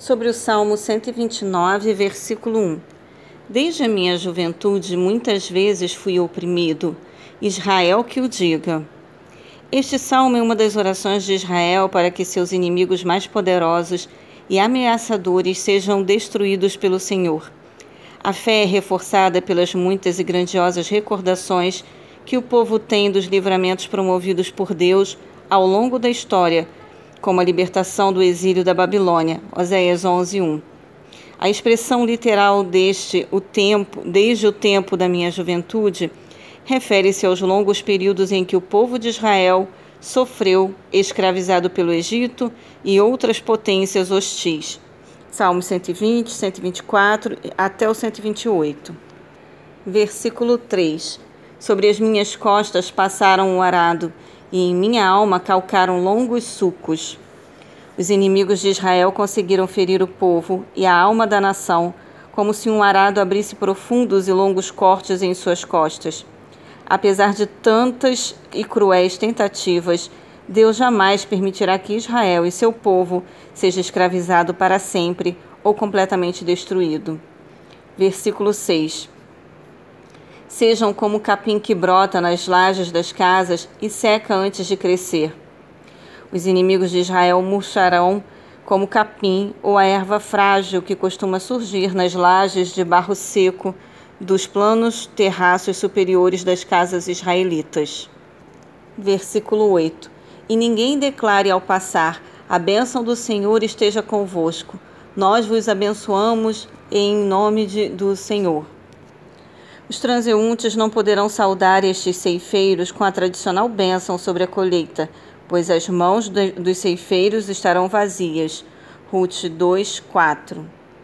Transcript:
sobre o Salmo 129, versículo 1. Desde a minha juventude, muitas vezes fui oprimido. Israel que o diga. Este salmo é uma das orações de Israel para que seus inimigos mais poderosos e ameaçadores sejam destruídos pelo Senhor. A fé é reforçada pelas muitas e grandiosas recordações que o povo tem dos livramentos promovidos por Deus ao longo da história como a libertação do exílio da Babilônia, Oséias 11:1. A expressão literal deste o tempo, desde o tempo da minha juventude, refere-se aos longos períodos em que o povo de Israel sofreu escravizado pelo Egito e outras potências hostis. Salmo 120, 124 até o 128. Versículo 3. Sobre as minhas costas passaram o arado e em minha alma calcaram longos sucos. Os inimigos de Israel conseguiram ferir o povo e a alma da nação, como se um arado abrisse profundos e longos cortes em suas costas. Apesar de tantas e cruéis tentativas, Deus jamais permitirá que Israel e seu povo seja escravizado para sempre ou completamente destruído. Versículo 6 sejam como o capim que brota nas lajes das casas e seca antes de crescer. Os inimigos de Israel murcharão como capim ou a erva frágil que costuma surgir nas lajes de barro seco dos planos terraços superiores das casas israelitas. Versículo 8: E ninguém declare ao passar: A bênção do Senhor esteja convosco. Nós vos abençoamos em nome de, do Senhor. Os transeuntes não poderão saudar estes ceifeiros com a tradicional bênção sobre a colheita, pois as mãos dos ceifeiros estarão vazias. Ruth 2, 4